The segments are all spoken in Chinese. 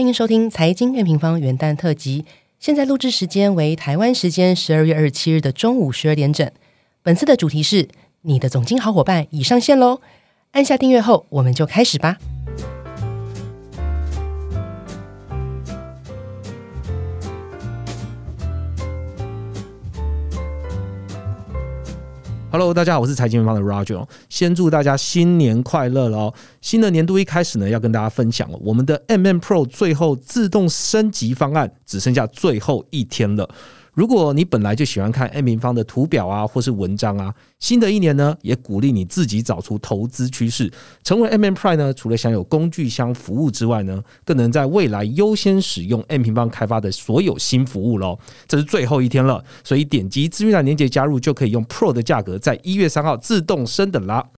欢迎收听《财经院平方》元旦特辑。现在录制时间为台湾时间十二月二十七日的中午十二点整。本次的主题是“你的总经好伙伴”已上线喽！按下订阅后，我们就开始吧。Hello，大家好，我是财经方的 Roger。先祝大家新年快乐喽！新的年度一开始呢，要跟大家分享我们的 MM Pro 最后自动升级方案，只剩下最后一天了。如果你本来就喜欢看 M 平方的图表啊，或是文章啊，新的一年呢，也鼓励你自己找出投资趋势，成为 M M Prime 呢。除了享有工具箱服务之外呢，更能在未来优先使用 M 平方开发的所有新服务喽。这是最后一天了，所以点击资讯栏链接加入，就可以用 Pro 的价格，在一月三号自动升等啦。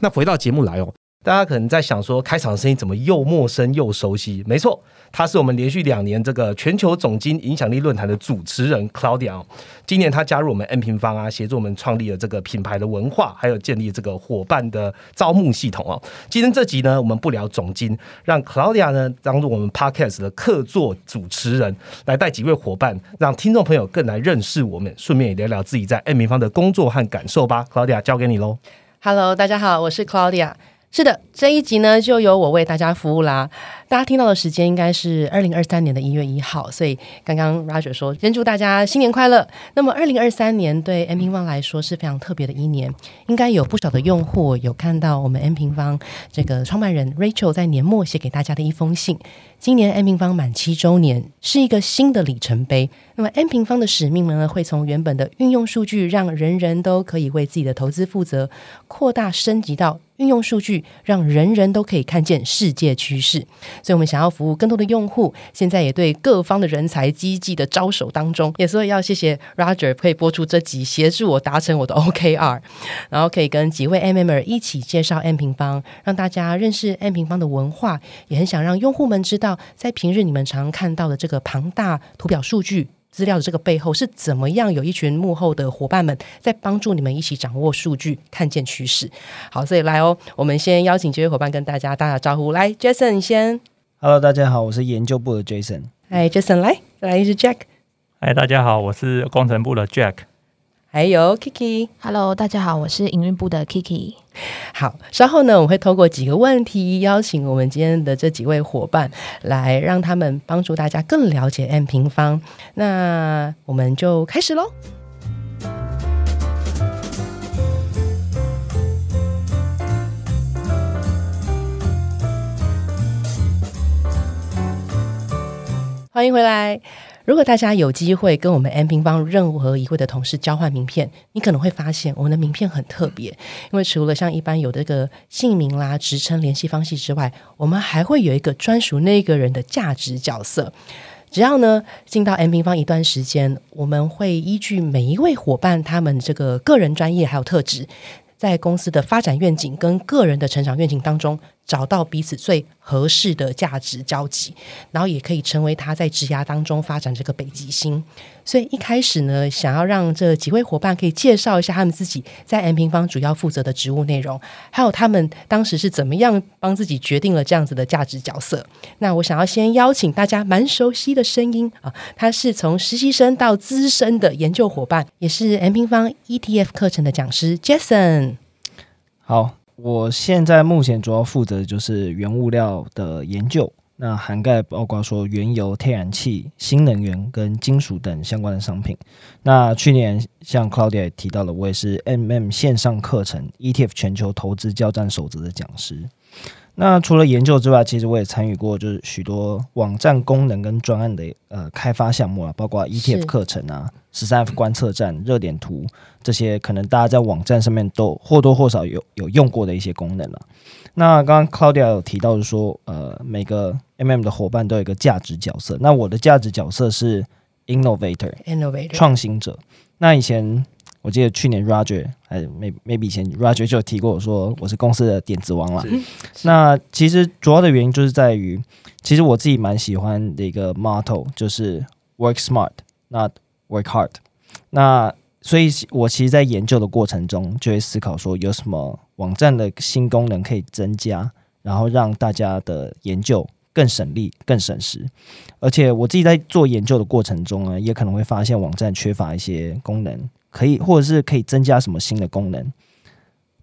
那回到节目来哦。大家可能在想说，开场的声音怎么又陌生又熟悉？没错，他是我们连续两年这个全球总经影响力论坛的主持人 Claudia。今年他加入我们 N 平方啊，协助我们创立了这个品牌的文化，还有建立这个伙伴的招募系统哦。今天这集呢，我们不聊总经，让 Claudia 呢当做我们 Podcast 的客座主持人，来带几位伙伴，让听众朋友更来认识我们，顺便也聊聊自己在 N 平方的工作和感受吧。Claudia 交给你喽。Hello，大家好，我是 Claudia。是的，这一集呢就由我为大家服务啦。大家听到的时间应该是二零二三年的一月一号，所以刚刚 Roger 说先祝大家新年快乐。那么二零二三年对 M 平方来说是非常特别的一年，应该有不少的用户有看到我们 M 平方这个创办人 Rachel 在年末写给大家的一封信。今年 M 平方满七周年，是一个新的里程碑。那么 M 平方的使命呢，会从原本的运用数据，让人人都可以为自己的投资负责，扩大升级到。运用数据，让人人都可以看见世界趋势。所以，我们想要服务更多的用户，现在也对各方的人才积极的招手当中。也所以要谢谢 Roger 可以播出这集，协助我达成我的 OKR，然后可以跟几位 MMer 一起介绍 M 平方，让大家认识 M 平方的文化。也很想让用户们知道，在平日你们常看到的这个庞大图表数据。资料的这个背后是怎么样？有一群幕后的伙伴们在帮助你们一起掌握数据，看见趋势。好，所以来哦，我们先邀请这位伙伴跟大家打打招呼。来，Jason 先。Hello，大家好，我是研究部的 Jason。嗨，Jason，来，再来一是 Jack。嗨，大家好，我是工程部的 Jack。还有 Kiki，Hello，大家好，我是营运部的 Kiki。好，稍后呢，我会透过几个问题邀请我们今天的这几位伙伴，来让他们帮助大家更了解 M 平方。那我们就开始喽。欢迎回来。如果大家有机会跟我们 M 平方任何一位的同事交换名片，你可能会发现我们的名片很特别，因为除了像一般有这个姓名啦、职称、联系方式之外，我们还会有一个专属那个人的价值角色。只要呢进到 M 平方一段时间，我们会依据每一位伙伴他们这个个人专业还有特质，在公司的发展愿景跟个人的成长愿景当中。找到彼此最合适的价值交集，然后也可以成为他在职涯当中发展这个北极星。所以一开始呢，想要让这几位伙伴可以介绍一下他们自己在 M 平方主要负责的职务内容，还有他们当时是怎么样帮自己决定了这样子的价值角色。那我想要先邀请大家蛮熟悉的声音啊，他是从实习生到资深的研究伙伴，也是 M 平方 ETF 课程的讲师 Jason。好。我现在目前主要负责的就是原物料的研究，那涵盖包括说原油、天然气、新能源跟金属等相关的商品。那去年像 Claudia 也提到了，我也是 MM 线上课程 ETF 全球投资交战守则的讲师。那除了研究之外，其实我也参与过，就是许多网站功能跟专案的呃开发项目啊，包括 ETF 课程啊、十三 F 观测站、热点图这些，可能大家在网站上面都或多或少有有用过的一些功能了。那刚刚 Claudia 有提到说，呃，每个 MM 的伙伴都有一个价值角色。那我的价值角色是 Innovator，Innovator 创新者。那以前。我记得去年 Roger 还 maybe maybe 以前 Roger 就提过我说我是公司的点子王了。那其实主要的原因就是在于，其实我自己蛮喜欢的一个 motto 就是 work smart not work hard。那所以我其实，在研究的过程中，就会思考说有什么网站的新功能可以增加，然后让大家的研究更省力、更省时。而且我自己在做研究的过程中呢，也可能会发现网站缺乏一些功能，可以或者是可以增加什么新的功能。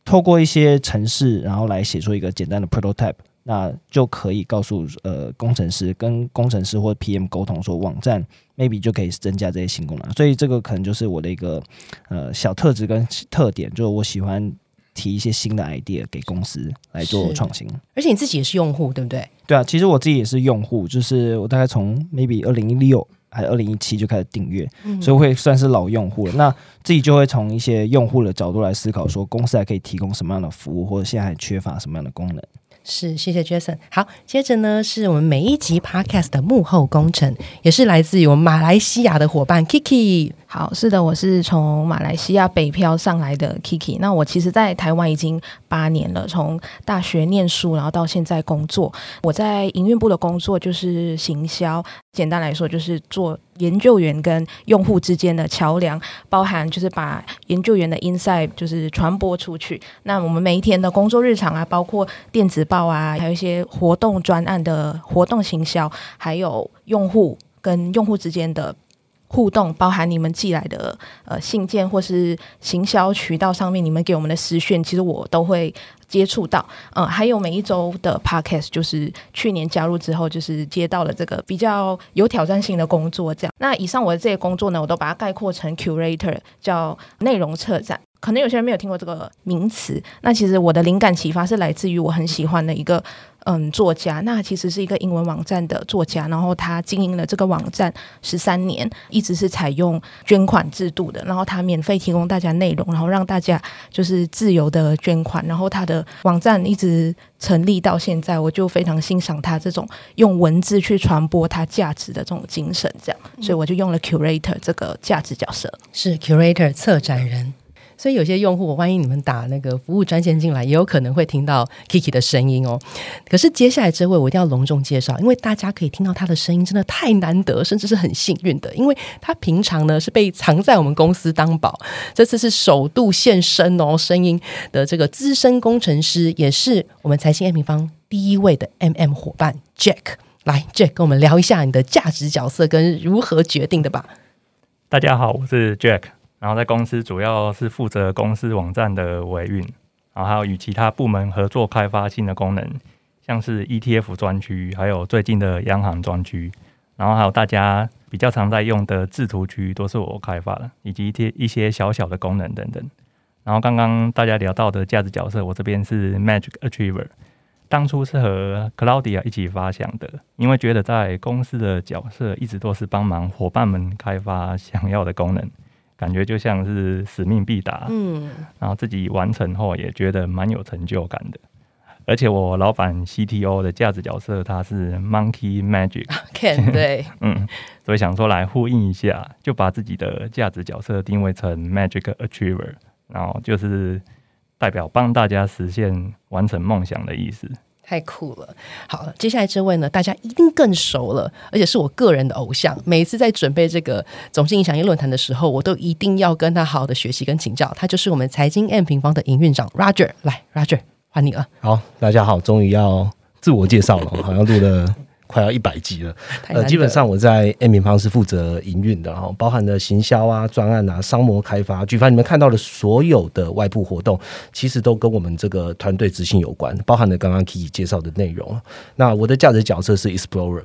透过一些程式，然后来写出一个简单的 prototype，那就可以告诉呃工程师跟工程师或 PM 沟通说，网站 maybe 就可以增加这些新功能。所以这个可能就是我的一个呃小特质跟特点，就是我喜欢提一些新的 idea 给公司来做创新。而且你自己也是用户，对不对？对啊，其实我自己也是用户，就是我大概从 maybe 二零一六还二零一七就开始订阅，嗯所以会算是老用户了。那自己就会从一些用户的角度来思考，说公司还可以提供什么样的服务，或者现在还缺乏什么样的功能。是，谢谢 Jason。好，接着呢是我们每一集 Podcast 的幕后工程，也是来自于我们马来西亚的伙伴 Kiki。好，是的，我是从马来西亚北漂上来的 Kiki。那我其实，在台湾已经八年了，从大学念书，然后到现在工作。我在营运部的工作就是行销，简单来说就是做研究员跟用户之间的桥梁，包含就是把研究员的 inside 就是传播出去。那我们每一天的工作日常啊，包括电子报啊，还有一些活动专案的活动行销，还有用户跟用户之间的。互动包含你们寄来的呃信件，或是行销渠道上面你们给我们的私讯，其实我都会接触到。嗯、还有每一周的 podcast，就是去年加入之后，就是接到了这个比较有挑战性的工作。这样，那以上我的这些工作呢，我都把它概括成 curator，叫内容策展。可能有些人没有听过这个名词，那其实我的灵感启发是来自于我很喜欢的一个嗯作家，那其实是一个英文网站的作家，然后他经营了这个网站十三年，一直是采用捐款制度的，然后他免费提供大家内容，然后让大家就是自由的捐款，然后他的网站一直成立到现在，我就非常欣赏他这种用文字去传播他价值的这种精神，这样，所以我就用了 curator 这个价值角色。是 curator 策展人。所以有些用户，万一你们打那个服务专线进来，也有可能会听到 Kiki 的声音哦。可是接下来这位我一定要隆重介绍，因为大家可以听到他的声音，真的太难得，甚至是很幸运的。因为他平常呢是被藏在我们公司当宝，这次是首度现身哦，声音的这个资深工程师，也是我们财经 M 平方第一位的 MM 伙伴 Jack。来，Jack 跟我们聊一下你的价值角色跟如何决定的吧。大家好，我是 Jack，然后在公司主要是负责公司网站的维运，然后还有与其他部门合作开发新的功能，像是 ETF 专区，还有最近的央行专区，然后还有大家比较常在用的制图区都是我开发的，以及一些一些小小的功能等等。然后刚刚大家聊到的价值角色，我这边是 Magic Achiever。当初是和 Claudia 一起发想的，因为觉得在公司的角色一直都是帮忙伙伴们开发想要的功能，感觉就像是使命必达。嗯，然后自己完成后也觉得蛮有成就感的。而且我老板 CTO 的价值角色他是 Monkey Magic，Ken 对，嗯，所以想说来呼应一下，就把自己的价值角色定位成 Magic Achiever，然后就是代表帮大家实现完成梦想的意思。太酷了！好了，接下来这位呢，大家一定更熟了，而且是我个人的偶像。每次在准备这个总经影响力论坛的时候，我都一定要跟他好好的学习跟请教。他就是我们财经 M 平方的营运长 Roger。来，Roger，还你了。好，大家好，终于要自我介绍了，好像录了快要一百集了。呃，基本上我在 M 平方是负责营运的，然后包含了行销啊、专案啊、商模开发，举凡你们看到的所有的外部活动，其实都跟我们这个团队执行有关，包含了刚刚 Kiki 介绍的内容。那我的价值角色是 Explorer。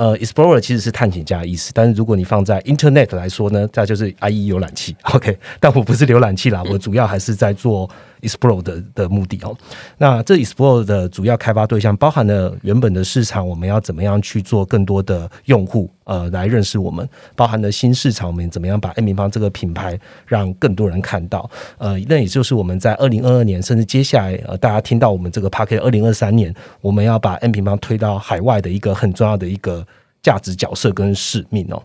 呃，Explorer 其实是探险家的意思，但是如果你放在 Internet 来说呢，它就是 IE 浏览器。OK，但我不是浏览器啦，我主要还是在做 Explore 的的目的哦。那这 Explore 的主要开发对象包含了原本的市场，我们要怎么样去做更多的用户呃来认识我们，包含了新市场，我们怎么样把 M 平方这个品牌让更多人看到。呃，那也就是我们在二零二二年，甚至接下来呃大家听到我们这个 p a r k e t 二零二三年，我们要把 M 平方推到海外的一个很重要的一个。价值角色跟使命哦，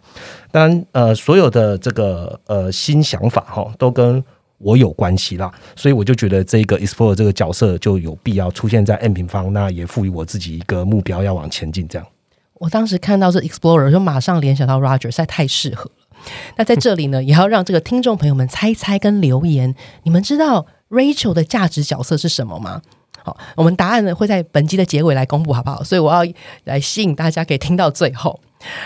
当然呃，所有的这个呃新想法哈、都跟我有关系啦，所以我就觉得这个 explore 这个角色就有必要出现在 M 平方，那也赋予我自己一个目标要往前进这样。我当时看到这 Explorer 就马上联想到 Roger，实在太适合了。那在这里呢，也要让这个听众朋友们猜猜跟留言，你们知道 Rachel 的价值角色是什么吗？好，我们答案呢会在本集的结尾来公布，好不好？所以我要来吸引大家可以听到最后。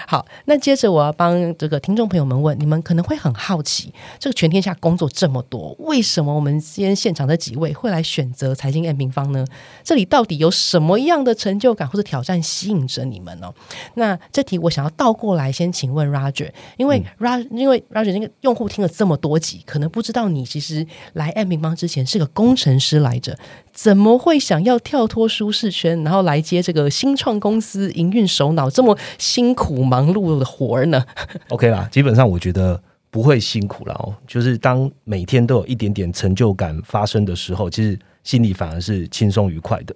好，那接着我要帮这个听众朋友们问，你们可能会很好奇，这个全天下工作这么多，为什么我们今天现场的几位会来选择财经 M 平方呢？这里到底有什么样的成就感或者挑战吸引着你们呢？那这题我想要倒过来先请问 Roger，因为 Roger 因为 Roger 那个用户听了这么多集，可能不知道你其实来 M 平方之前是个工程师来着，怎么会想要跳脱舒适圈，然后来接这个新创公司营运首脑这么辛苦苦忙碌的活儿呢？OK 啦，基本上我觉得不会辛苦了哦。就是当每天都有一点点成就感发生的时候，其实心里反而是轻松愉快的。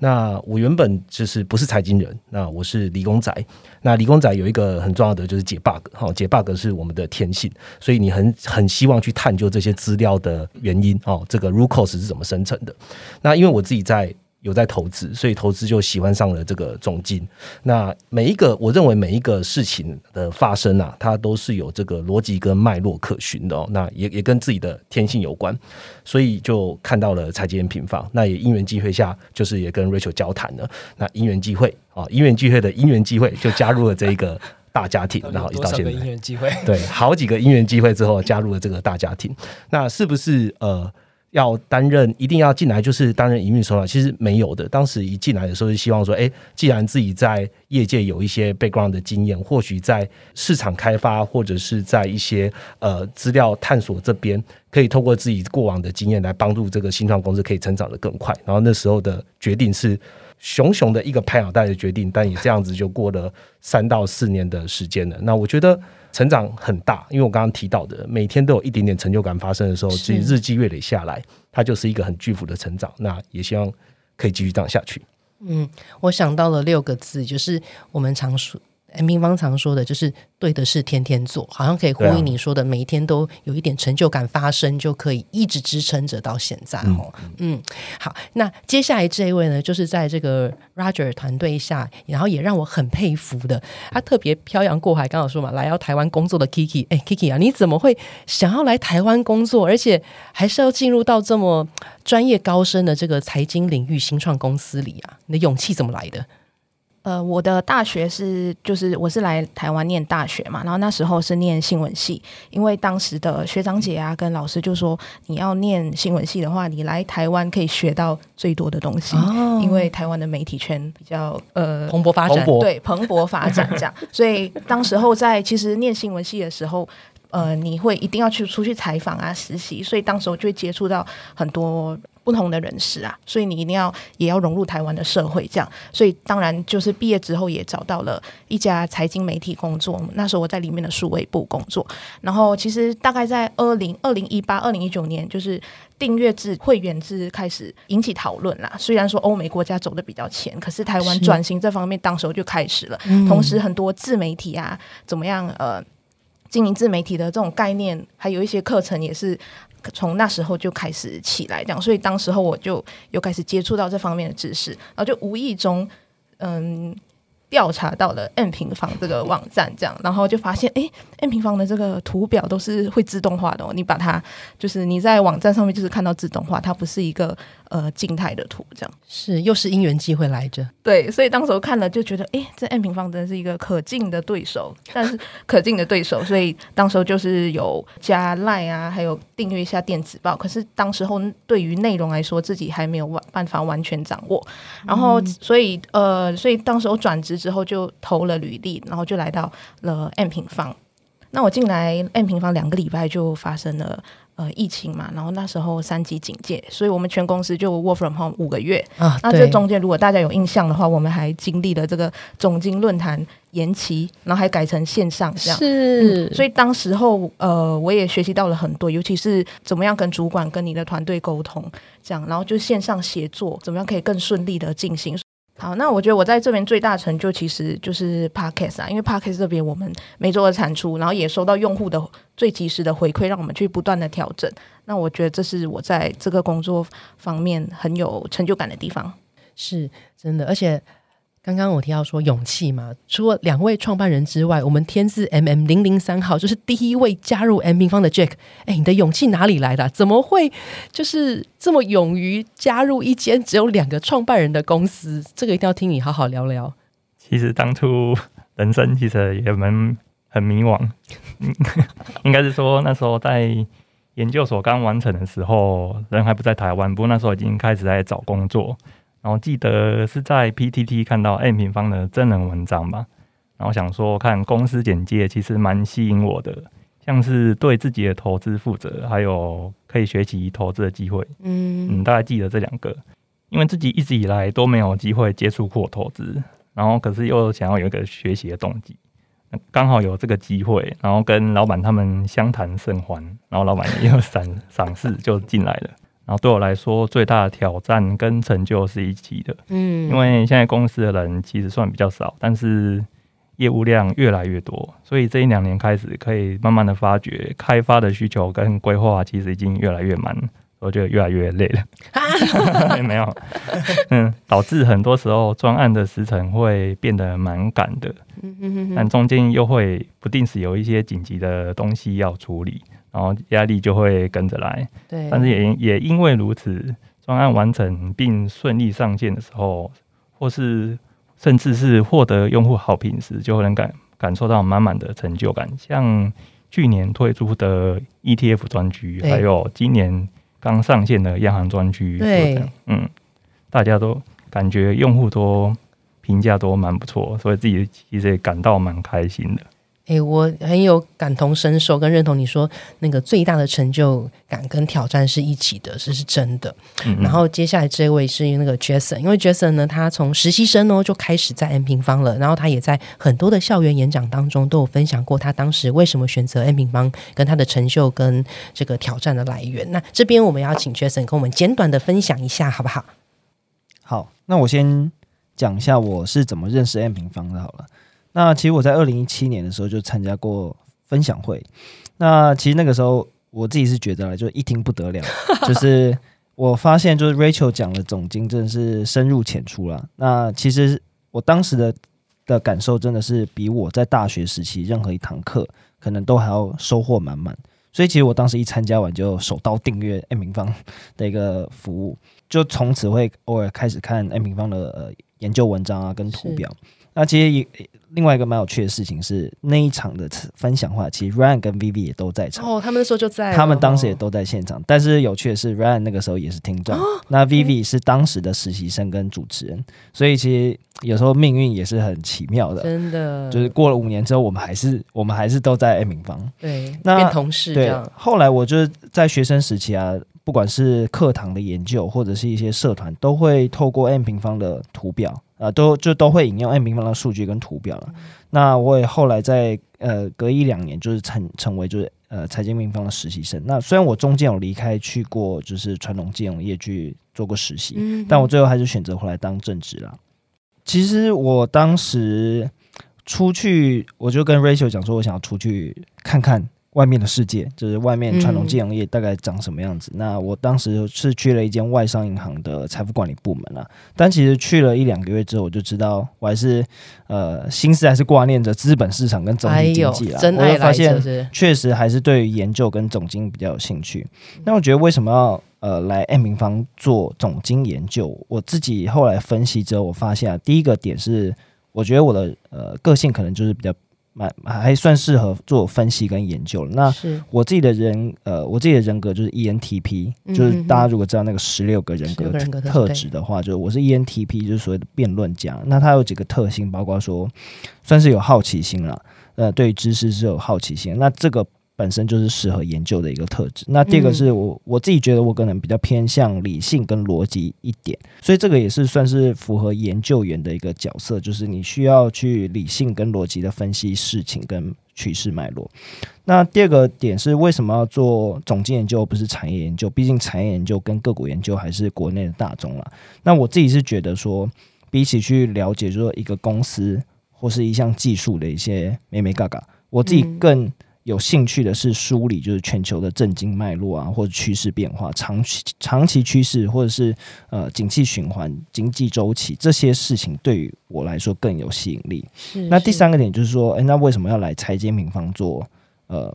那我原本就是不是财经人，那我是理工仔。那理工仔有一个很重要的就是解 bug，哈，解 bug 是我们的天性，所以你很很希望去探究这些资料的原因哦，这个 RUCOS 是怎么生成的。那因为我自己在有在投资，所以投资就喜欢上了这个总金。那每一个我认为每一个事情的发生啊，它都是有这个逻辑跟脉络可循的哦。那也也跟自己的天性有关，所以就看到了财经平方。那也因缘际会下，就是也跟 Rachel 交谈了。那因缘际会啊，因缘际会的因缘际会，就加入了这一个 大家庭，然后一直到现在。缘机会？对，好几个因缘机会之后加入了这个大家庭。那是不是呃要担任一定要进来就是担任营运首脑？其实没有的。当时一进来的时候，就希望说，哎，既然自己在业界有一些 background 的经验，或许在市场开发或者是在一些呃资料探索这边，可以透过自己过往的经验来帮助这个新创公司可以成长的更快。然后那时候的决定是。熊熊的一个拍脑袋的决定，但也这样子就过了三到四年的时间了。那我觉得成长很大，因为我刚刚提到的，每天都有一点点成就感发生的时候，自己日积月累下来，它就是一个很巨幅的成长。那也希望可以继续这样下去。嗯，我想到了六个字，就是我们常说 M 平方常说的，就是对的事天天做，好像可以呼应你说的，每一天都有一点成就感发生，就可以一直支撑着到现在哦。嗯，好，那接下来这一位呢，就是在这个 Roger 团队下，然后也让我很佩服的，他特别漂洋过海，刚好说嘛，来到台湾工作的 Kiki，哎，Kiki 啊，你怎么会想要来台湾工作，而且还是要进入到这么专业高深的这个财经领域新创公司里啊？你的勇气怎么来的？呃，我的大学是就是我是来台湾念大学嘛，然后那时候是念新闻系，因为当时的学长姐啊跟老师就说，你要念新闻系的话，你来台湾可以学到最多的东西，哦因为台湾的媒体圈比较呃蓬勃发展，对蓬勃发展这样，所以当时候在其实念新闻系的时候。呃，你会一定要去出去采访啊、实习，所以当时候就会接触到很多不同的人士啊，所以你一定要也要融入台湾的社会，这样。所以当然就是毕业之后也找到了一家财经媒体工作，那时候我在里面的数位部工作。然后其实大概在二零二零一八、二零一九年，就是订阅制、会员制开始引起讨论啦。虽然说欧美国家走的比较前，可是台湾转型这方面当时候就开始了。嗯同时，很多自媒体啊，怎么样呃。经营自媒体的这种概念，还有一些课程也是从那时候就开始起来，这样，所以当时候我就有开始接触到这方面的知识，然后就无意中，嗯，调查到了 “n 平方这个网站，这样，然后就发现，哎，M 平方的这个图表都是会自动化的哦，你把它就是你在网站上面就是看到自动化，它不是一个呃静态的图，这样。是又是因缘机会来着。对，所以当时候看了就觉得，哎，这 M 平方真的是一个可敬的对手，但是 可敬的对手，所以当时候就是有加 Line 啊，还有订阅一下电子报。可是当时候对于内容来说，自己还没有完办法完全掌握，然后所以呃，所以当时候转职之后就投了履历，然后就来到了 M 平方。那我进来 M 平方两个礼拜就发生了。呃，疫情嘛，然后那时候三级警戒，所以我们全公司就 work from home 五个月，啊，那这中间如果大家有印象的话，我们还经历了这个总经论坛延期，然后还改成线上这样。是，所以当时候，呃，我也学习到了很多，尤其是怎么样跟主管、跟你的团队沟通，这样，然后就线上协作，怎么样可以更顺利的进行。好，那我觉得我在这边最大成就其实就是 podcast 啊，因为 podcast 这边我们每周的产出，然后也收到用户的最及时的回馈，让我们去不断的调整。那我觉得这是我在这个工作方面很有成就感的地方。是真的，而且刚刚我提到说勇气嘛，除了两位创办人之外，我们天字 M M 零零三号就是第一位加入 M 平方的 Jack。哎，你的勇气哪里来的？怎么会就是这么勇于加入一间只有两个创办人的公司？这个一定要听你好好聊聊。其实当初人生其实也蛮很迷惘，应该是说那时候在研究所刚完成的时候，人还不在台湾，不过那时候已经开始在找工作。然后记得是在 PTT 看到 M 平方的真人文章吧，然后想说看公司简介，其实蛮吸引我的，像是对自己的投资负责，还有可以学习投资的机会。嗯嗯，大概记得这两个，因为自己一直以来都没有机会接触过投资，然后可是又想要有一个学习的动机，刚好有这个机会，然后跟老板他们相谈甚欢，然后老板也有赏赏识，就进来了。然后对我来说，最大的挑战跟成就是一起的，嗯，因为现在公司的人其实算比较少，但是业务量越来越多，所以这一两年开始可以慢慢的发掘，开发的需求跟规划其实已经越来越满，我觉得越来越累了。没有，嗯，导致很多时候专案的时程会变得蛮赶的，但中间又会不定时有一些紧急的东西要处理。然后压力就会跟着来，对。但是也也因为如此，专案完成并顺利上线的时候，或是甚至是获得用户好评时，就能感感受到满满的成就感。像去年推出的 ETF 专区，还有今年刚上线的央行专区，对，嗯，大家都感觉用户都评价都蛮不错，所以自己其实也感到蛮开心的。哎，我很有感同身受跟认同你说那个最大的成就感跟挑战是一起的，这是真的。然后接下来这位是那个 Jason，因为 Jason 呢，他从实习生哦就开始在 M 平方了，然后他也在很多的校园演讲当中都有分享过他当时为什么选择 M 平方，跟他的成就跟这个挑战的来源。那这边我们要请 Jason 跟我们简短的分享一下，好不好？好，那我先讲一下我是怎么认识 M 平方的，好了。那其实我在二零一七年的时候就参加过分享会，那其实那个时候我自己是觉得就一听不得了，就是我发现就是 Rachel 讲的总经真的是深入浅出了。那其实我当时的的感受真的是比我在大学时期任何一堂课可能都还要收获满满。所以其实我当时一参加完就手刀订阅 M 平方的一个服务，就从此会偶尔开始看 M 平方的呃研究文章啊跟图表。那其实也另外一个蛮有趣的事情是，那一场的分享话，其实 Ryan 跟 Vivi 也都在场。哦，他们那时候就在，他们当时也都在现场。但是有趣的是，Ryan 那个时候也是听众，那 Vivi 是当时的实习生跟主持人。所以其实有时候命运也是很奇妙的，真的。就是过了五年之后，我们还是我们还是都在 M 平方，对，变同事这样。后来我就是在学生时期啊。不管是课堂的研究，或者是一些社团，都会透过 M 平方的图表，啊，都就都会引用 M 平方的数据跟图表了。那我也后来在呃隔一两年，就是成成为就是呃财经平方的实习生。那虽然我中间有离开去过就是传统金融业去做过实习，但我最后还是选择回来当正职了。其实我当时出去，我就跟 Rachel 讲说，我想要出去看看。外面的世界就是外面传统金融业大概长什么样子。那我当时是去了一间外商银行的财富管理部门啊，但其实去了一两个月之后，我就知道我还是呃心思还是挂念着资本市场跟总体经济啊。我就发现确实还是对研究跟总经比较有兴趣。那我觉得为什么要呃来 M 平方做总经研究？我自己后来分析之后，我发现啊，第一个点是我觉得我的呃个性可能就是比较。蛮还算适合做分析跟研究了。那我自己的人，呃，我自己的人格就是 ENTP，就是大家如果知道那个十六个人格特质的话，就是我是 ENTP，就是所谓的辩论家。那它有几个特性，包括说算是有好奇心了，呃，对知识是有好奇心。那这个。本身就是适合研究的一个特质。那第二个是我我自己觉得我可能比较偏向理性跟逻辑一点，所以这个也是算是符合研究员的一个角色，就是你需要去理性跟逻辑的分析事情跟趋势脉络。那第二个点是为什么要做总经研究，不是产业研究？毕竟产业研究跟个股研究还是国内的大众了。那我自己是觉得说，比起去了解说一个公司或是一项技术的一些美美嘎嘎，我自己更。有兴趣的是梳理就是全球的政经脉络啊，或者趋势变化、长期长期趋势，或者是呃景气循环、经济周期这些事情，对于我来说更有吸引力。是那第三个点就是说，诶，那为什么要来财经平方做呃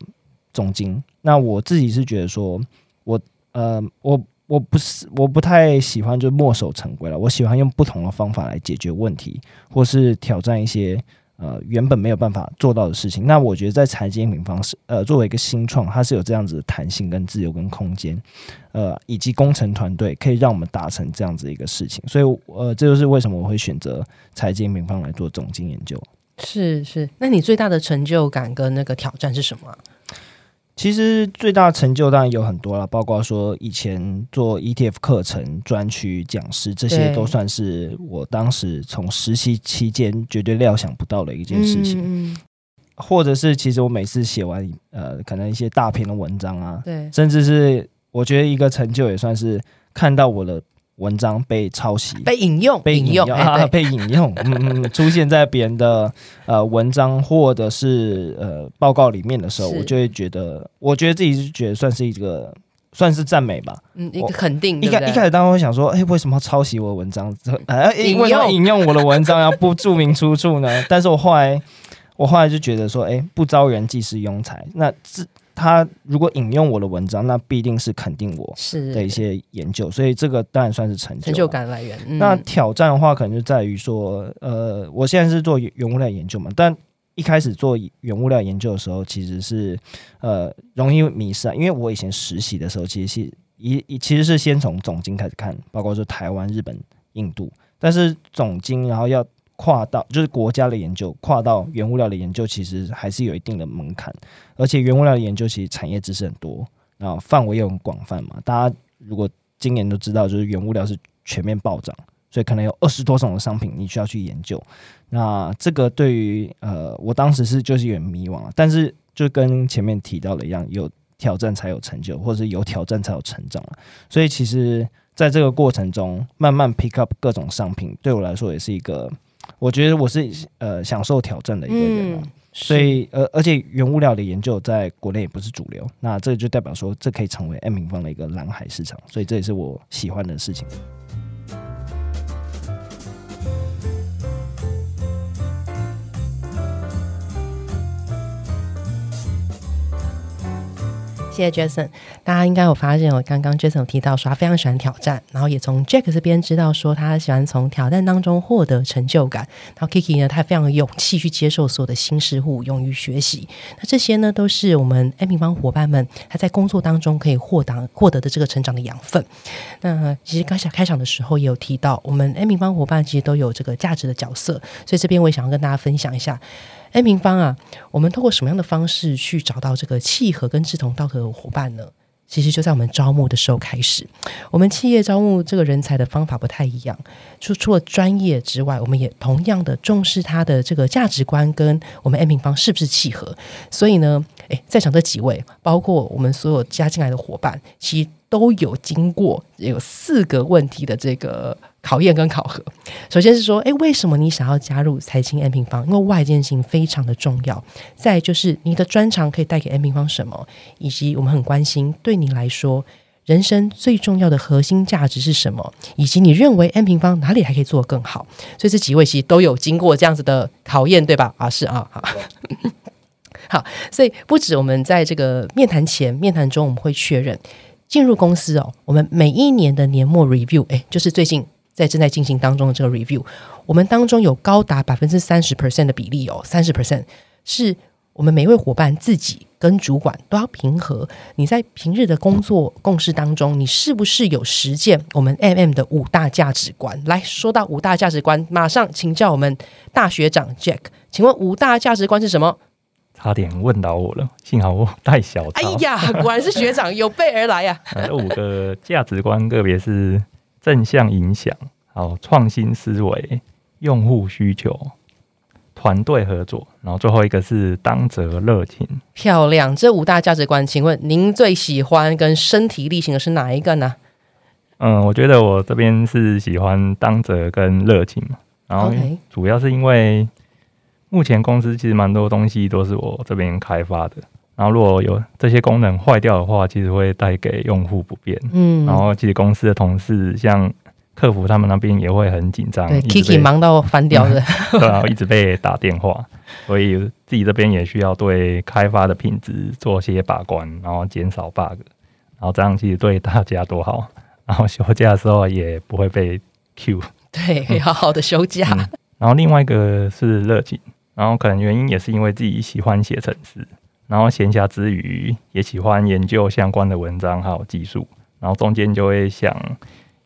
总经？那我自己是觉得说，我呃我我不是我不太喜欢就墨守成规了，我喜欢用不同的方法来解决问题，或是挑战一些呃原本没有办法做到的事情。那我觉得在财经平方是呃作为一个新创，它是有这样子的弹性跟自由跟空间，呃以及工程团队可以让我们达成这样子一个事情。所以呃这就是为什么我会选择财经平方来做总经研究。是是，那你最大的成就感跟那个挑战是什么？其实最大的成就当然有很多了，包括说以前做 ETF 课程、专区讲师，这些都算是我当时从实习期间绝对料想不到的一件事情。嗯，嗯。或者是其实我每次写完呃，可能一些大篇的文章啊，对，甚至是我觉得一个成就也算是看到我的文章被抄袭、被引用，被引用哎啊，被引用，嗯嗯，出现在别人的呃文章或者是呃报告里面的时候，我就会觉得，我觉得自己是觉得算是一个算是赞美吧。嗯，一个肯定，一开一开始当然会想说，哎、为什么要抄袭我的文章？这呃，引为什么要用引用我的文章，要不注明出处呢？但是我后来，我后来就觉得说，哎、不招人即是庸才。那这他如果引用我的文章，那必定是肯定我是的一些研究，所以这个当然算是成就。成就。感来源。嗯那挑战的话，可能就在于说，呃，我现在是做原物料研究嘛，但一开始做原物料研究的时候，其实是呃容易迷失啊，因为我以前实习的时候，其实是一一其实是先从总经开始看，包括说台湾、日本、印度，但是总经然后要跨到就是国家的研究，跨到原物料的研究，其实还是有一定的门槛，而且原物料的研究其实产业知识很多，然后范围又很广泛嘛。大家如果今年都知道，就是原物料是全面暴涨，所以可能有二十多种的商品你需要去研究。那这个对于呃，我当时是就是有点迷惘啊，但是就跟前面提到的一样，有挑战才有成就，或者是有挑战才有成长。所以其实在这个过程中，慢慢 pick up 各种商品，对我来说也是一个，我觉得我是呃享受挑战的一个人啊。嗯，所以，呃，而且原物料的研究在国内也不是主流，那这就代表说，这可以成为 M 平方的一个蓝海市场，所以这也是我喜欢的事情。谢谢 Jason。大家应该有发现，我刚刚 Jason 有提到说他非常喜欢挑战，然后也从 Jack 这边知道说他喜欢从挑战当中获得成就感。然后 Kiki 呢，他非常有勇气去接受所有的新事物，勇于学习。那这些呢，都是我们 M 平方伙伴们他在工作当中可以获得获得的这个成长的养分。那其实刚才开场的时候也有提到，我们 M 平方伙伴其实都有这个价值的角色，所以这边我也想要跟大家分享一下。M 平方啊，我们透过什么样的方式去找到这个契合跟志同道合的伙伴呢？其实就在我们招募的时候开始，我们企业招募这个人才的方法不太一样。就除了专业之外，我们也同样的重视他的这个价值观跟我们 M 平方是不是契合。所以呢，诶，在场这几位，包括我们所有加进来的伙伴，其实都有经过有四个问题的这个考验跟考核。首先是说，诶，为什么你想要加入财经 M 平方？因为外件性非常的重要。再就是你的专长可以带给 M 平方什么，以及我们很关心对你来说。人生最重要的核心价值是什么？以及你认为 M 平方哪里还可以做得更好？所以这几位其实都有经过这样子的考验，对吧？啊，是啊，好。好，所以不止我们在这个面谈前、面谈中，我们会确认进入公司哦。我们每一年的年末 review，哎，就是最近在正在进行当中的这个 review，我们当中有高达百分之三十 percent 的比例哦，三十 percent 是我们每一位伙伴自己跟主管都要平和。你在平日的工作共事当中，你是不是有实践我们 MM 的五大价值观？来说到五大价值观，马上请教我们大学长 Jack，请问五大价值观是什么？差点问到我了，幸好我带小抄。哎呀，果然是学长，有备而来呀、这，五个价值观个别是正向影响、好创新思维、用户需求、团队合作，然后最后一个是当责热情。漂亮！这五大价值观，请问您最喜欢跟身体力行的是哪一个呢？嗯，我觉得我这边是喜欢当责跟热情嘛，然后主要是因为目前公司其实蛮多东西都是我这边开发的，然后如果有这些功能坏掉的话，其实会带给用户不便。嗯，然后其实公司的同事像客服他们那边也会很紧张，对 Kiki 忙到翻掉的，对啊，一直被打电话，所以自己这边也需要对开发的品质做些把关，然后减少 bug，然后这样其实对大家多好。然后休假的时候也不会被 Q。对，好好的休假。嗯然后另外一个是热情，然后可能原因也是因为自己喜欢写程式，然后闲暇之余也喜欢研究相关的文章还有技术，然后中间就会想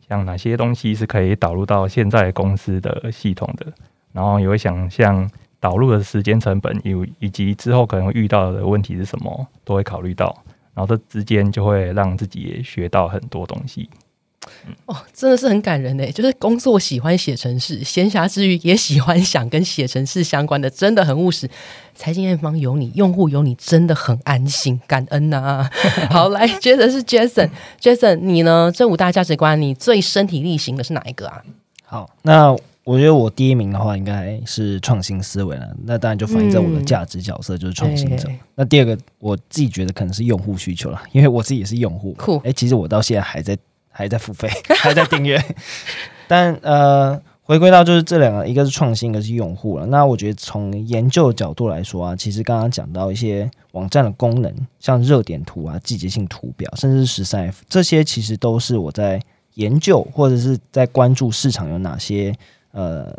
像哪些东西是可以导入到现在公司的系统的，然后也会想象导入的时间成本以以及之后可能会遇到的问题是什么，都会考虑到，然后这之间就会让自己也学到很多东西。哦，真的是很感人呢！就是工作喜欢写程式，闲暇之余也喜欢想跟写程式相关的，真的很务实。财经验方有你，用户有你，真的很安心，感恩呐、好，来，接着是 Jason，Jason，你呢？这五大价值观，你最身体力行的是哪一个啊？好，那我觉得我第一名的话应该是创新思维了，那当然就反映在我的嗯价值角色就是创新者。对那第二个，我自己觉得可能是用户需求了，因为我自己也是用户。酷哎、其实我到现在还在还在付费，还在订阅。但呃，回归到就是这两个，一个是创新，一个是用户了。那我觉得从研究的角度来说啊，其实刚刚讲到一些网站的功能，像热点图啊、季节性图表，甚至是十三 F，这些其实都是我在研究或者是在关注市场有哪些呃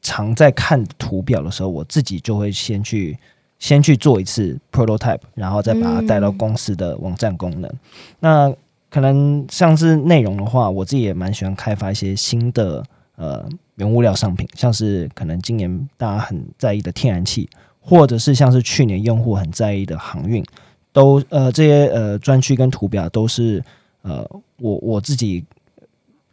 常在看图表的时候，我自己就会先去先去做一次 prototype，然后再把它带到嗯公司的网站功能。那可能像是内容的话，我自己也蛮喜欢开发一些新的呃原物料商品，像是可能今年大家很在意的天然气，或者是像是去年用户很在意的航运，都呃这些呃专区跟图表都是呃我我自己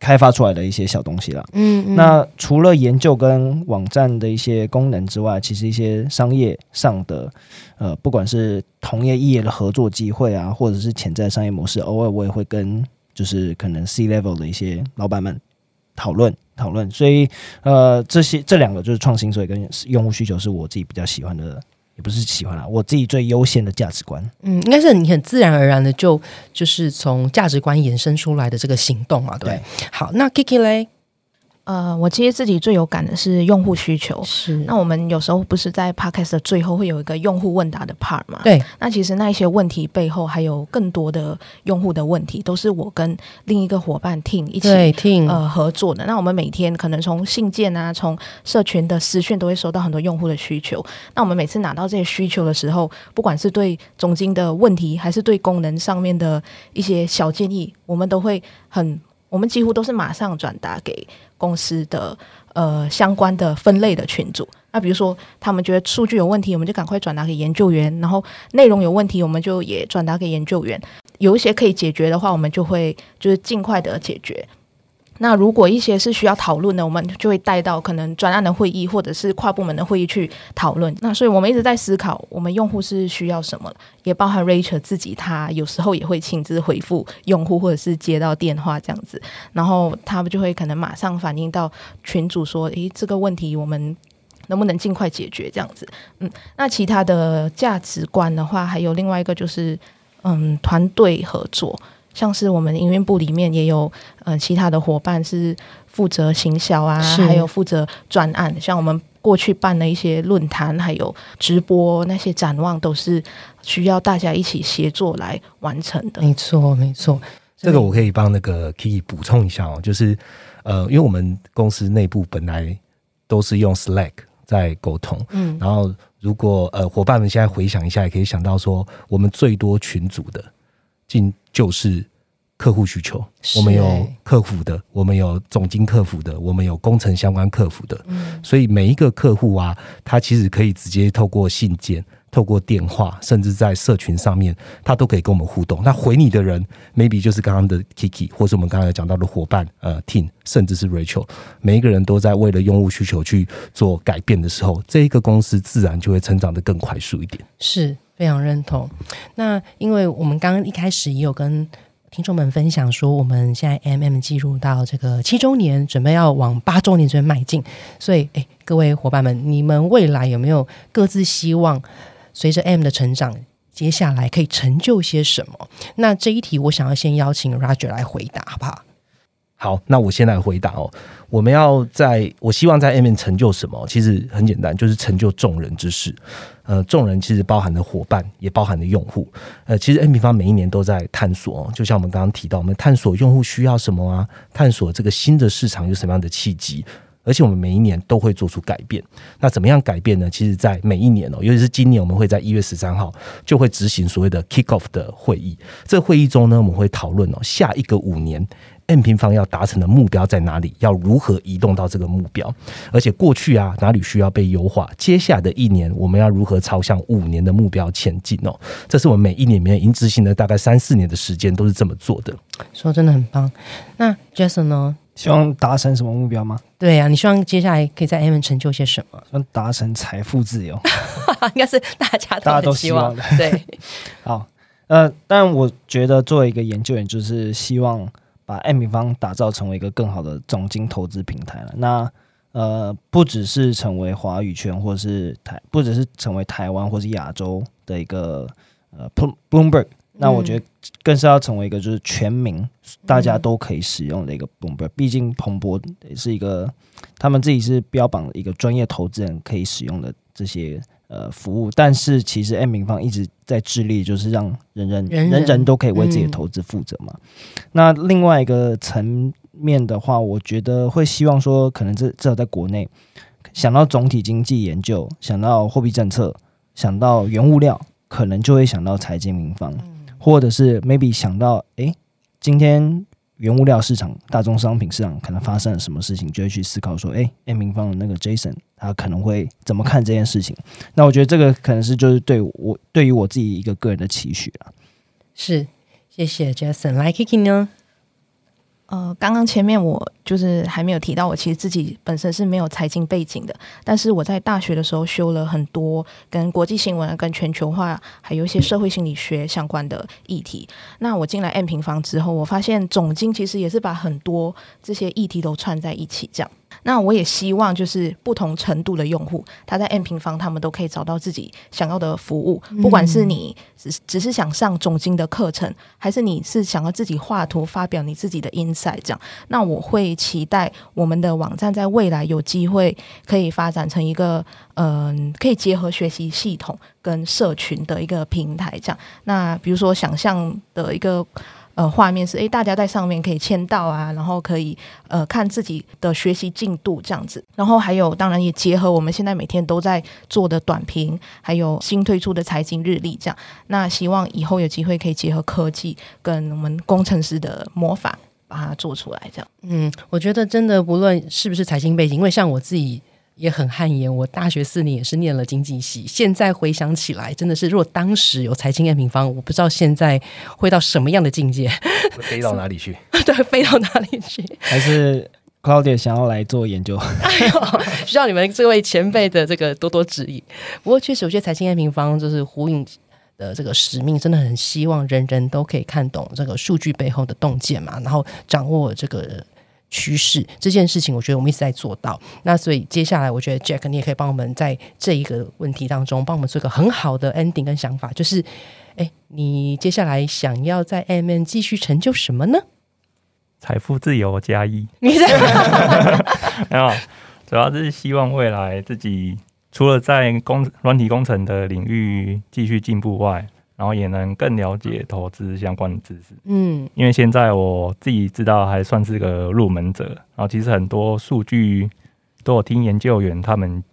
开发出来的一些小东西啦。嗯，嗯那除了研究跟网站的一些功能之外，其实一些商业上的，呃，不管是同业异业的合作机会啊，或者是潜在商业模式，偶尔我也会跟就是可能 C level 的一些老板们讨论讨论。所以呃，这些这两个就是创新，所以跟用户需求是我自己比较喜欢的，也不是喜欢啦，我自己最优先的价值观。嗯，应该是你很自然而然的就就是从价值观延伸出来的这个行动嘛，对不对。好，那 Kiki 嘞呃，我其实自己最有感的是用户需求。是那我们有时候不是在 podcast 的最后会有一个用户问答的 part 嘛？对，那其实那一些问题背后还有更多的用户的问题，都是我跟另一个伙伴 team 一起 team 呃合作的。那我们每天可能从信件啊，从社群的私讯都会收到很多用户的需求。那我们每次拿到这些需求的时候，不管是对总经的问题，还是对功能上面的一些小建议，我们都会很，我们几乎都是马上转达给公司的呃相关的分类的群组。那比如说，他们觉得数据有问题，我们就赶快转达给研究员；然后内容有问题，我们就也转达给研究员。有一些可以解决的话，我们就会就是尽快的解决。那如果一些是需要讨论的，我们就会带到可能专案的会议或者是跨部门的会议去讨论。那所以我们一直在思考，我们用户是需要什么，也包含 Rachel 自己，他有时候也会亲自回复用户，或者是接到电话这样子，然后他们就会可能马上反映到群主说：“诶，这个问题我们。”能不能尽快解决这样子？嗯，那其他的价值观的话，还有另外一个就是，嗯，团队合作。像是我们营运部里面也有呃其他的伙伴是负责行销啊，还有负责专案。像我们过去办的一些论坛，还有直播那些展望，都是需要大家一起协作来完成的。没错，没错，这个我可以帮那个 Kiki 补充一下哦，就是呃，因为我们公司内部本来都是用 Slack 在沟通，嗯，然后如果呃伙伴们现在回想一下，也可以想到说，我们最多群组的，进就是客户需求，我们有欸客服的，我们有总经客服的，我们有工程相关客服的，嗯所以每一个客户啊，他其实可以直接透过信件、透过电话，甚至在社群上面，他都可以跟我们互动。那回你的人，maybe 就是刚刚的 Kiki，或是我们刚才讲到的伙伴，呃，Team，甚至是 Rachel，每一个人都在为了用户需求去做改变的时候，这一个公司自然就会成长的更快速一点。是非常认同。那因为我们刚刚一开始也有跟听众们分享说，我们现在 MM 进入到这个七周年，准备要往八周年这边迈进，所以，哎，各位伙伴们，你们未来有没有各自希望随着 M 的成长？接下来可以成就些什么？那这一题我想要先邀请 Roger 来回答，好不好？好，那我先来回答哦。我们要在，我希望在 M N 成就什么？其实很简单，就是成就众人之事。呃，众人其实包含的伙伴，也包含的用户。呃，其实 N 平方每一年都在探索，就像我们刚刚提到，我们探索用户需要什么啊，探索这个新的市场有什么样的契机。而且我们每一年都会做出改变。那怎么样改变呢？其实，在每一年哦，尤其是今年，我们会在一月十三号就会执行所谓的 kick off 的会议。这会议中呢，我们会讨论哦，下一个五年。M 平方要达成的目标在哪里？要如何移动到这个目标？而且过去啊，哪里需要被优化？接下来的一年，我们要如何朝向五年的目标前进哦？这是我们每一年里面已经执行了大概三四年的时间，都是这么做的。说真的很棒。那 Jason 呢？希望达成什么目标吗？对呀，你希望接下来可以在 M 成就些什么？希望达成财富自由，应该是大家大家都希望的。对，好，呃，但我觉得作为一个研究员，就是希望。把 M 平方打造成为一个更好的总经投资平台了。那呃，不只是成为华语圈，或者是台，不只是成为台湾或是亚洲的一个呃 Bloomberg。那我觉得更是要成为一个就是全民大家都可以使用的一个 Bloomberg。毕竟彭博也是一个他们自己是标榜一个专业投资人可以使用的这些。呃，服务，但是其实 M 平方一直在致力，就是让人人人人都可以为自己的投资负责嘛。那另外一个层面的话，我觉得会希望说，可能这至少在国内，想到总体经济研究，想到货币政策，想到原物料，可能就会想到财经平方，或者是 maybe 想到，哎，今天。原物料市场、大宗商品市场可能发生了什么事情，就会去思考说：“哎，M 平方的那个 Jason 他可能会怎么看这件事情？”那我觉得这个可能是就是对我对于我自己一个个人的期许了。是，谢谢 Jason。来，Kiki 呢？呃，刚刚前面我就是还没有提到，我其实自己本身是没有财经背景的，但是我在大学的时候修了很多跟国际新闻、跟全球化，还有一些社会心理学相关的议题。那我进来 M 平方之后，我发现总经其实也是把很多这些议题都串在一起，这样。那我也希望，就是不同程度的用户，他在 M 平方，他们都可以找到自己想要的服务。不管是你只只是想上总经的课程，还是你是想要自己画图发表你自己的 insight，这样，那我会期待我们的网站在未来有机会可以发展成一个，嗯，可以结合学习系统跟社群的一个平台。这样，那比如说想象的一个。呃，画面是诶，大家在上面可以签到啊，然后可以呃看自己的学习进度这样子，然后还有当然也结合我们现在每天都在做的短评，还有新推出的财经日历这样。那希望以后有机会可以结合科技跟我们工程师的魔法把它做出来这样。嗯，我觉得真的不论是不是财经背景，因为像我自己。也很汗颜。我大学四年也是念了经济系，现在回想起来，真的是如果当时有财经 M 平方，我不知道现在会到什么样的境界，飞到哪里去？对，飞到哪里去？还是 Claudia 想要来做研究？哎呦，需要你们这位前辈的这个多多指引。不过确实，有些财经 M 平方就是呼应的这个使命，真的很希望人人都可以看懂这个数据背后的洞见嘛，然后掌握这个。趋势这件事情，我觉得我们一直在做到。那所以接下来，我觉得 Jack，你也可以帮我们在这一个问题当中，帮我们做一个很好的 ending 跟想法，就是，哎，你接下来想要在 M N 继续成就什么呢？财富自由加一。没有，主要是希望未来自己除了在工软体工程的领域继续进步外。然后也能更了解投资相关的知识，嗯，因为现在我自己知道还算是个入门者，然后其实很多数据都有听研究员他们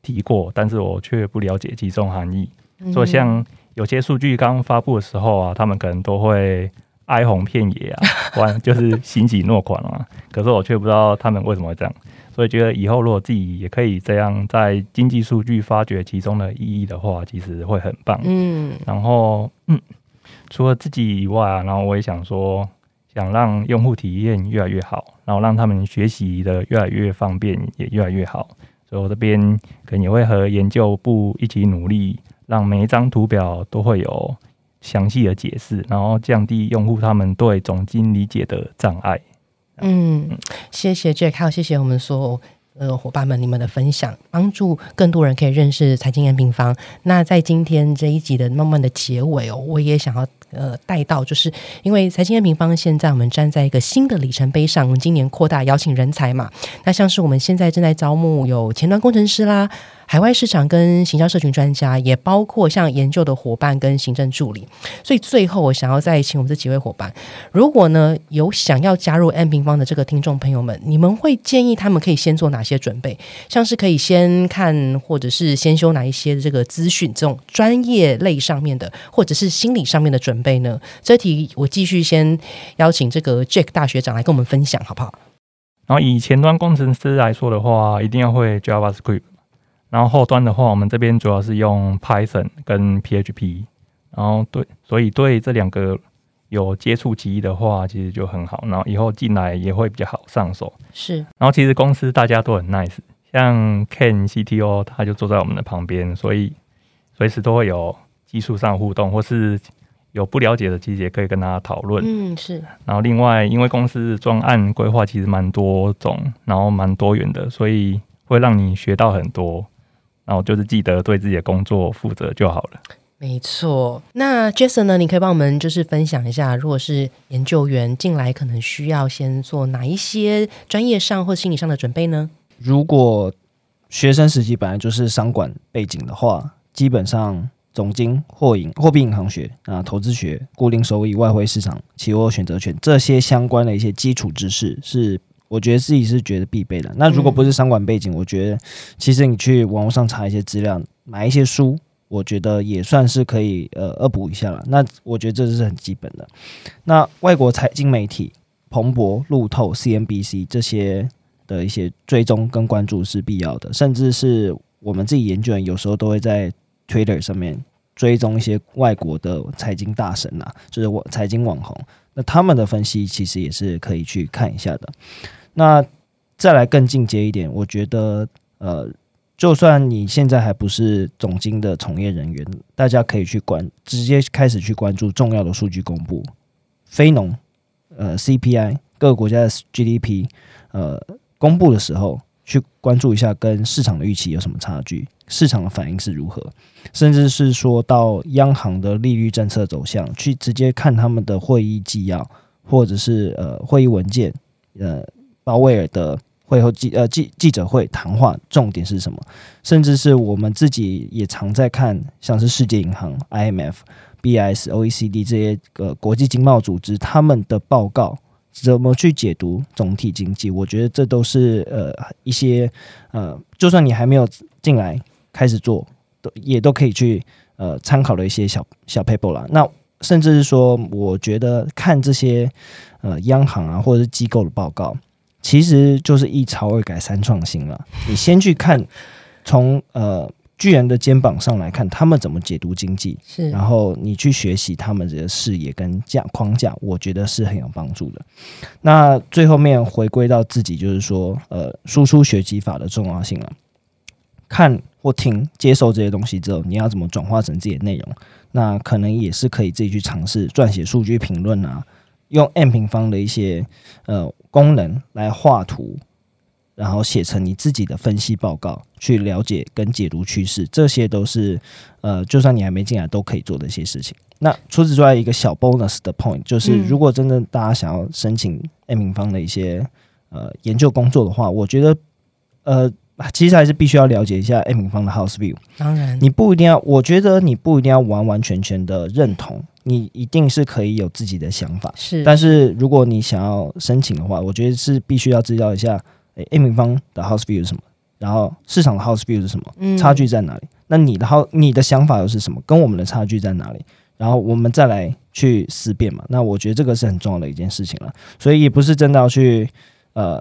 提过，但是我却不了解其中含义。所以像有些数据刚发布的时候啊，他们可能都会哀鸿遍野啊，完就是欣喜若狂啊，可是我却不知道他们为什么会这样。所以觉得以后如果自己也可以这样在经济数据发掘其中的意义的话，其实会很棒。嗯，然后嗯，除了自己以外啊，然后我也想说，想让用户体验越来越好，然后让他们学习的越来越方便，也越来越好。所以我这边可能也会和研究部一起努力，让每一张图表都会有详细的解释，然后降低用户他们对总经理解的障碍。嗯，谢谢杰克谢谢我们所有呃伙伴们你们的分享，帮助更多人可以认识财经 M 平方。那在今天这一集的慢慢的结尾哦，我也想要呃带到，就是因为财经 M 平方现在我们站在一个新的里程碑上，我们今年扩大邀请人才嘛，那像是我们现在正在招募有前端工程师啦。海外市场跟行销社群专家，也包括像研究的伙伴跟行政助理。所以最后，我想要再请我们这几位伙伴，如果呢有想要加入 M 平方的这个听众朋友们，你们会建议他们可以先做哪些准备？像是可以先看，或者是先修哪一些这个资讯，这种专业类上面的，或者是心理上面的准备呢？这题我继续先邀请这个 Jack 大学长来跟我们分享，好不好？然后以前端工程师来说的话，一定要会 JavaScript。然后后端的话，我们这边主要是用 Python 跟 PHP，然后对，所以对这两个有接触记忆的话，其实就很好。然后以后进来也会比较好上手。是。然后其实公司大家都很 nice，像 Ken CTO 他就坐在我们的旁边，所以随时都会有技术上互动，或是有不了解的细节可以跟大家讨论。嗯，是。然后另外，因为公司专案规划其实蛮多种，然后蛮多元的，所以会让你学到很多。然后就是记得对自己的工作负责就好了。没错，那 Jason 呢？你可以帮我们就是分享一下，如果是研究员进来，可能需要先做哪一些专业上或心理上的准备呢？如果学生时期本来就是商管背景的话，基本上总经、货银、货币银行学啊、投资学、固定收益、外汇市场、期货选择权这些相关的一些基础知识是。我觉得自己是觉得必备的。那如果不是商管背景，我觉得其实你去网络上查一些资料，买一些书，我觉得也算是可以呃恶补一下了。那我觉得这是很基本的。那外国财经媒体，彭博、路透、CNBC 这些的一些追踪跟关注是必要的，甚至是我们自己研究员有时候都会在 Twitter 上面追踪一些外国的财经大神呐，就是我财经网红，那他们的分析其实也是可以去看一下的。那再来更进阶一点，我觉得，呃，就算你现在还不是总经的从业人员，大家可以去关，直接开始去关注重要的数据公布，非农，呃，CPI，各个国家的 GDP，呃，公布的时候，去关注一下跟市场的预期有什么差距，市场的反应是如何，甚至是说到央行的利率政策走向，去直接看他们的会议纪要，或者是呃会议文件，呃。鲍威尔的会后记呃记记者会谈话重点是什么？甚至是我们自己也常在看，像是世界银行、IMF、BIS、OECD 这些个国际经贸组织他们的报告，怎么去解读总体经济？我觉得这都是呃一些呃，就算你还没有进来开始做，都也都可以去呃参考的一些小小 paper 啦。那甚至是说，我觉得看这些呃央行啊或者是机构的报告。其实就是一超二改三创新了。你先去看，从呃巨人的肩膀上来看，他们怎么解读经济，是，然后你去学习他们的视野跟架框架，我觉得是很有帮助的。那最后面回归到自己，就是说，呃，输出学习法的重要性了。看或听、接受这些东西之后，你要怎么转化成自己的内容？那可能也是可以自己去尝试撰写数据评论啊。用 M 平方的一些呃功能来画图，然后写成你自己的分析报告，去了解跟解读趋势，这些都是呃，就算你还没进来都可以做的一些事情。那除此之外，一个小 bonus 的 point 就是，如果真的大家想要申请 M 平方的一些呃研究工作的话，我觉得呃。其实还是必须要了解一下 M 平方的 House View。当然，你不一定要，我觉得你不一定要完完全全的认同，你一定是可以有自己的想法。是，但是如果你想要申请的话，我觉得是必须要知道一下，诶 A 平方的 House View 是什么，然后市场的 House View 是什么，差距在哪里？那你的 House 你的想法又是什么？跟我们的差距在哪里？然后我们再来去思辨嘛。那我觉得这个是很重要的一件事情了。所以也不是真的要去。呃，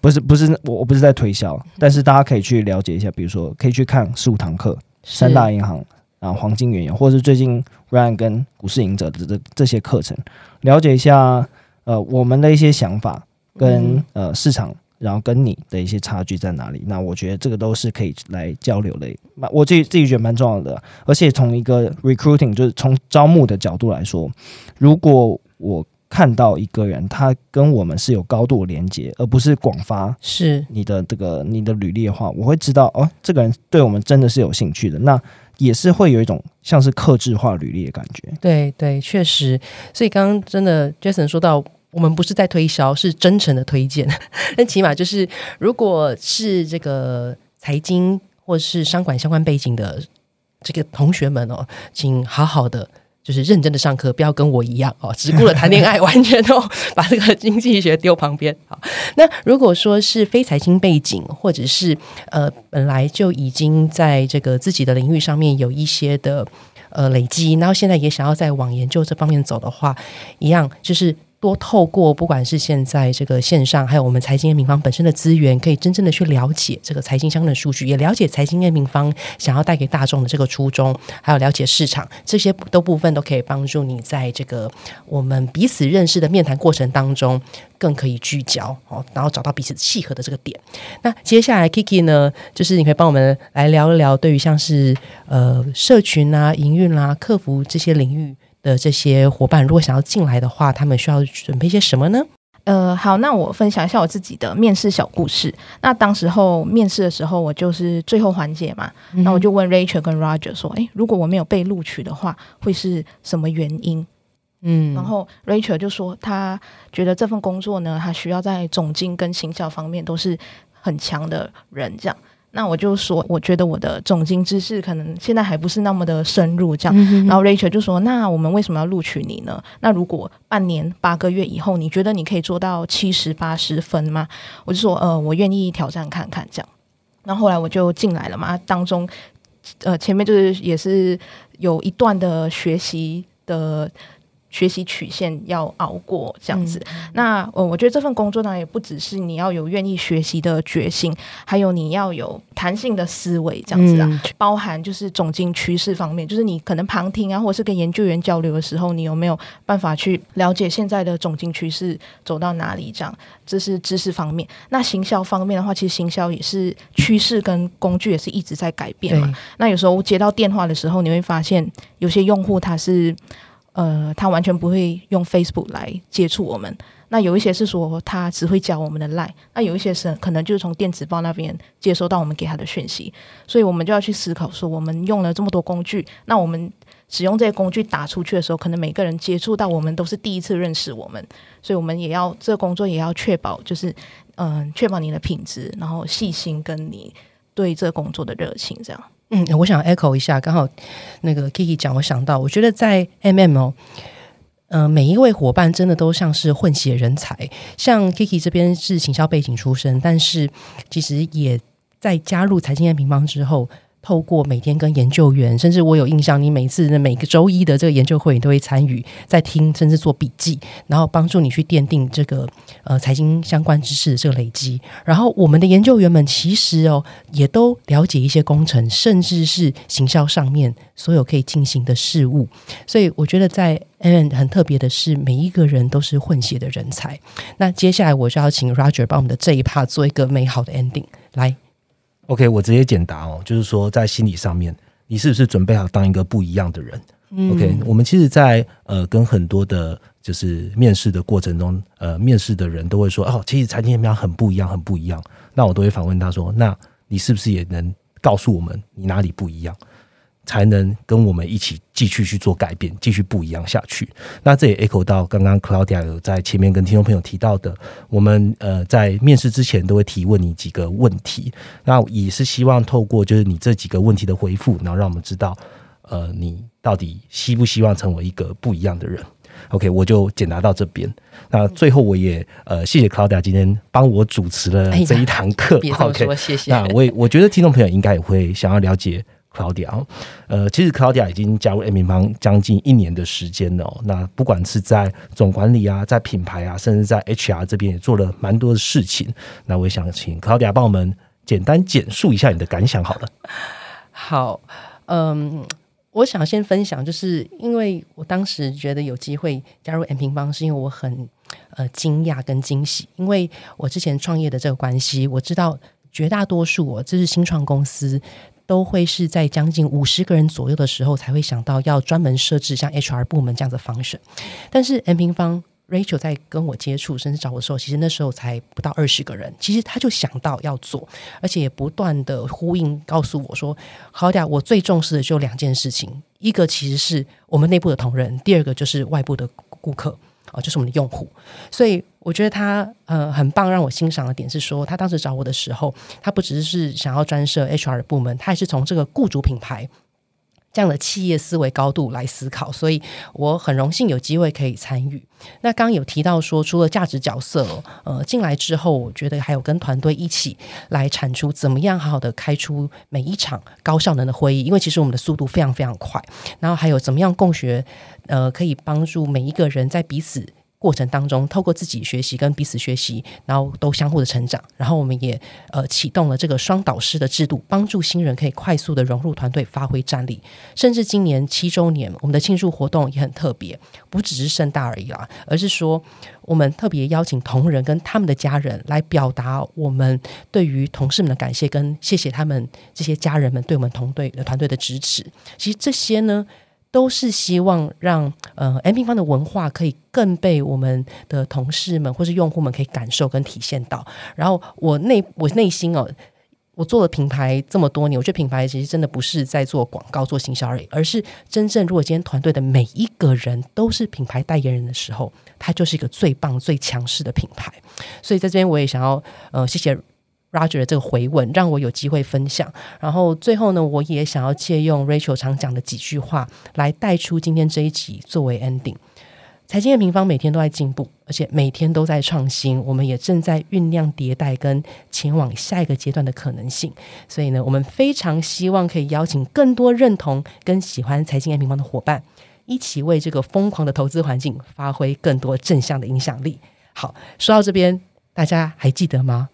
不是不是，我我不是在推销，但是大家可以去了解一下，比如说可以去看十五堂课，三大银行啊，黄金原油，或者是最近 Ryan 跟股市赢者的这这些课程，了解一下呃我们的一些想法跟呃市场，然后跟你的一些差距在哪里？那我觉得这个都是可以来交流的，我自己自己觉得蛮重要的，而且从一个 recruiting 就是从招募的角度来说，如果我看到一个人他跟我们是有高度连接，而不是广发是你的这个你的履历的话，我会知道哦，这个人对我们真的是有兴趣的。那也是会有一种像是克制化履历的感觉。对对，确实。所以刚刚真的 Jason 说到，我们不是在推销，是真诚的推荐。但起码就是，如果是这个财经或是商管相关背景的这个同学们哦，请好好的。就是认真的上课，不要跟我一样哦，只顾了谈恋爱，完全都 把这个经济学丢旁边。好，那如果说是非财经背景，或者是呃本来就已经在这个自己的领域上面有一些的呃累积，然后现在也想要在往研究这方面走的话，一样就是。多透过不管是现在这个线上，还有我们财经平方本身的资源，可以真正的去了解这个财经相关的数据，也了解财经平方想要带给大众的这个初衷，还有了解市场这些都部分都可以帮助你在这个我们彼此认识的面谈过程当中更可以聚焦哦，然后找到彼此契合的这个点。那接下来 Kiki 呢，就是你可以帮我们来聊一聊，对于像是呃社群啊、营运啦、客服这些领域。的这些伙伴，如果想要进来的话，他们需要准备些什么呢？呃，好，那我分享一下我自己的面试小故事。那当时候面试的时候，我就是最后环节嘛，那我就问 Rachel 跟 Roger 说：“诶，如果我没有被录取的话，会是什么原因？”嗯，然后 Rachel 就说：“他觉得这份工作呢，他需要在总经跟行销方面都是很强的人，这样。”那我就说，我觉得我的总经知识可能现在还不是那么的深入，这样。然后 Rachel 就说：“那我们为什么要录取你呢？那如果半年八个月以后，你觉得你可以做到七十八十分吗？”我就说：“呃，我愿意挑战看看。”这样。然后后来我就进来了嘛，当中呃前面就是也是有一段的学习的。学习曲线要熬过这样子，那呃，我觉得这份工作呢，也不只是你要有愿意学习的决心，还有你要有弹性的思维这样子啊，包含就是总经趋势方面，就是你可能旁听啊，或者是跟研究员交流的时候，你有没有办法去了解现在的总经趋势走到哪里？这样，这是知识方面。那行销方面的话，其实行销也是趋势跟工具也是一直在改变嘛。那有时候接到电话的时候，你会发现有些用户他是。呃，他完全不会用 Facebook 来接触我们。那有一些是说他只会教我们的 Line，那有一些是可能就是从电子报那边接收到我们给他的讯息。所以我们就要去思考说，我们用了这么多工具，那我们使用这些工具打出去的时候，可能每个人接触到我们都是第一次认识我们，所以我们也要这个工作也要确保，就是嗯，确保你的品质，然后细心跟你对这个工作的热情，这样。嗯，我想 echo 一下，刚好那个 Kiki 讲，我想到，我觉得在 MM 哦，嗯，每一位伙伴真的都像是混血人才，像 Kiki 这边是行销背景出身，但是其实也在加入财经验平方之后。透过每天跟研究员，甚至我有印象，你每次的每个周一的这个研究会，你都会参与，在听，甚至做笔记，然后帮助你去奠定这个呃财经相关知识的这个累积。然后我们的研究员们其实哦，也都了解一些工程，甚至是行销上面所有可以进行的事物。所以我觉得在 N 很特别的是，每一个人都是混血的人才。那接下来我就要请 Roger 帮我们的这一 part 做一个美好的 ending 来。OK，我直接简答哦，就是说在心理上面，你是不是准备好当一个不一样的人？OK，我们其实，在呃跟很多的，就是面试的过程中，呃，面试的人都会说，哦，其实财经面很不一样，很不一样。那我都会反问他说，那你是不是也能告诉我们你哪里不一样？才能跟我们一起继续去做改变，继续不一样下去。那这也 echo 到刚刚 Claudia 有在前面跟听众朋友提到的，我们呃在面试之前都会提问你几个问题，那也是希望透过就是你这几个问题的回复，然后让我们知道呃你到底希不希望成为一个不一样的人。OK，我就简答到这边。那最后我也呃谢谢 Claudia 今天帮我主持了这一堂课。OK，谢谢。那我也我觉得听众朋友应该也会想要了解。Claudia，呃，其实 Claudia 已经加入 M 平方将近一年的时间了。那不管是在总管理啊，在品牌啊，甚至在 HR 这边也做了蛮多的事情。那我也想请 Claudia 帮我们简单简述一下你的感想，好了。好，嗯，我想先分享，就是因为我当时觉得有机会加入 M 平方，是因为我很呃惊讶跟惊喜，因为我之前创业的这个关系，我知道绝大多数我这是新创公司。都会是在将近五十个人左右的时候才会想到要专门设置像 HR 部门这样的方式，但是 M 平方 Rachel 在跟我接触，甚至找我的时候，其实那时候才不到二十个人。其实他就想到要做，而且也不断的呼应告诉我说：“好点，我最重视的就两件事情，一个其实是我们内部的同仁，第二个就是外部的顾客。”哦，就是我们的用户，所以我觉得他呃很棒，让我欣赏的点是说，他当时找我的时候，他不只是想要专设 HR 的部门，他也是从这个雇主品牌。这样的企业思维高度来思考，所以我很荣幸有机会可以参与。那刚刚有提到说，除了价值角色，呃，进来之后，我觉得还有跟团队一起来产出怎么样好好的开出每一场高效能的会议，因为其实我们的速度非常非常快。然后还有怎么样共学，呃，可以帮助每一个人在彼此。过程当中，透过自己学习跟彼此学习，然后都相互的成长。然后我们也呃启动了这个双导师的制度，帮助新人可以快速的融入团队，发挥战力。甚至今年七周年，我们的庆祝活动也很特别，不只是盛大而已啦，而是说我们特别邀请同仁跟他们的家人来表达我们对于同事们的感谢，跟谢谢他们这些家人们对我们同队的团队的支持。其实这些呢。都是希望让呃 M 平方的文化可以更被我们的同事们或是用户们可以感受跟体现到。然后我内我内心哦，我做了品牌这么多年，我觉得品牌其实真的不是在做广告、做行销而已，而是真正如果今天团队的每一个人都是品牌代言人的时候，它就是一个最棒、最强势的品牌。所以在这边我也想要呃谢谢。Roger 的这个回问让我有机会分享，然后最后呢，我也想要借用 Rachel 常讲的几句话来带出今天这一集作为 ending。财经的平方每天都在进步，而且每天都在创新，我们也正在酝酿迭代跟前往下一个阶段的可能性。所以呢，我们非常希望可以邀请更多认同跟喜欢财经 M 平方的伙伴，一起为这个疯狂的投资环境发挥更多正向的影响力。好，说到这边，大家还记得吗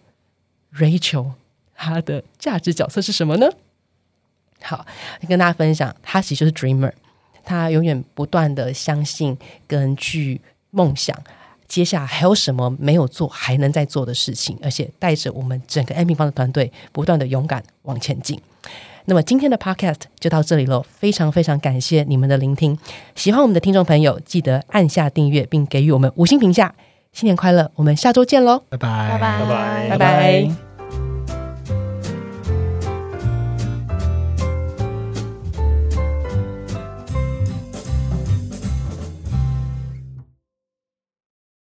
？Rachel，她的价值角色是什么呢？好，跟大家分享，她其实就是 Dreamer，她永远不断的相信跟去梦想，接下来还有什么没有做还能再做的事情，而且带着我们整个 M 平方的团队不断的勇敢往前进。那么今天的 Podcast 就到这里喽，非常非常感谢你们的聆听。喜欢我们的听众朋友，记得按下订阅，并给予我们五星评价。新年快乐！我们下周见喽，拜拜，拜拜，拜拜拜拜。